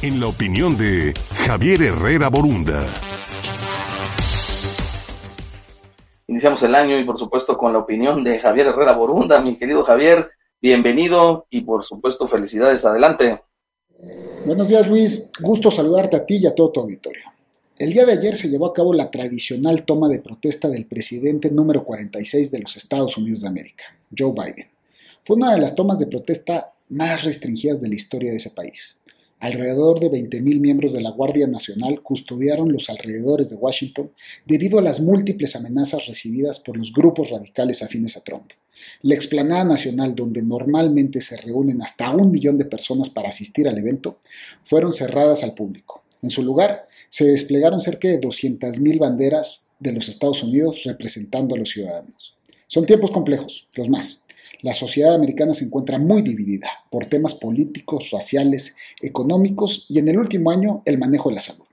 en la opinión de Javier Herrera Borunda. Iniciamos el año y por supuesto con la opinión de Javier Herrera Borunda. Mi querido Javier, bienvenido y por supuesto felicidades. Adelante. Buenos días Luis, gusto saludarte a ti y a todo tu auditorio. El día de ayer se llevó a cabo la tradicional toma de protesta del presidente número 46 de los Estados Unidos de América, Joe Biden. Fue una de las tomas de protesta más restringidas de la historia de ese país. Alrededor de 20.000 miembros de la Guardia Nacional custodiaron los alrededores de Washington debido a las múltiples amenazas recibidas por los grupos radicales afines a Trump. La explanada nacional, donde normalmente se reúnen hasta un millón de personas para asistir al evento, fueron cerradas al público. En su lugar, se desplegaron cerca de 200.000 banderas de los Estados Unidos representando a los ciudadanos. Son tiempos complejos, los más. La sociedad americana se encuentra muy dividida por temas políticos, raciales, económicos y en el último año el manejo de la salud.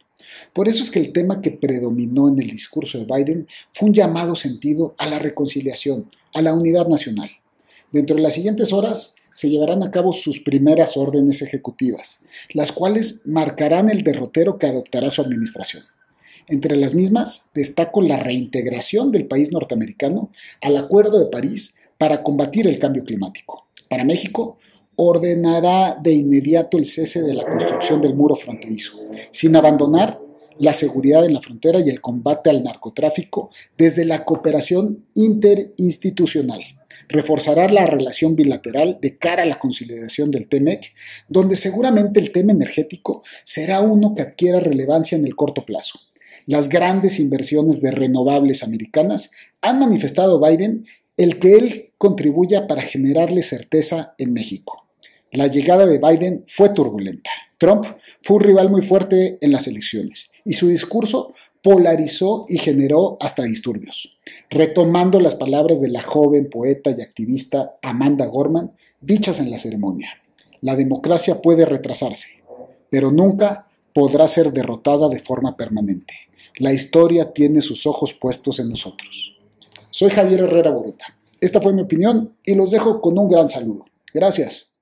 Por eso es que el tema que predominó en el discurso de Biden fue un llamado sentido a la reconciliación, a la unidad nacional. Dentro de las siguientes horas se llevarán a cabo sus primeras órdenes ejecutivas, las cuales marcarán el derrotero que adoptará su administración. Entre las mismas destaco la reintegración del país norteamericano al Acuerdo de París para combatir el cambio climático. Para México, ordenará de inmediato el cese de la construcción del muro fronterizo, sin abandonar la seguridad en la frontera y el combate al narcotráfico desde la cooperación interinstitucional. Reforzará la relación bilateral de cara a la consolidación del TEMEC, donde seguramente el tema energético será uno que adquiera relevancia en el corto plazo. Las grandes inversiones de renovables americanas han manifestado Biden el que él contribuya para generarle certeza en México. La llegada de Biden fue turbulenta. Trump fue un rival muy fuerte en las elecciones y su discurso polarizó y generó hasta disturbios. Retomando las palabras de la joven poeta y activista Amanda Gorman, dichas en la ceremonia, la democracia puede retrasarse, pero nunca podrá ser derrotada de forma permanente. La historia tiene sus ojos puestos en nosotros. Soy Javier Herrera Boruta. Esta fue mi opinión y los dejo con un gran saludo. Gracias.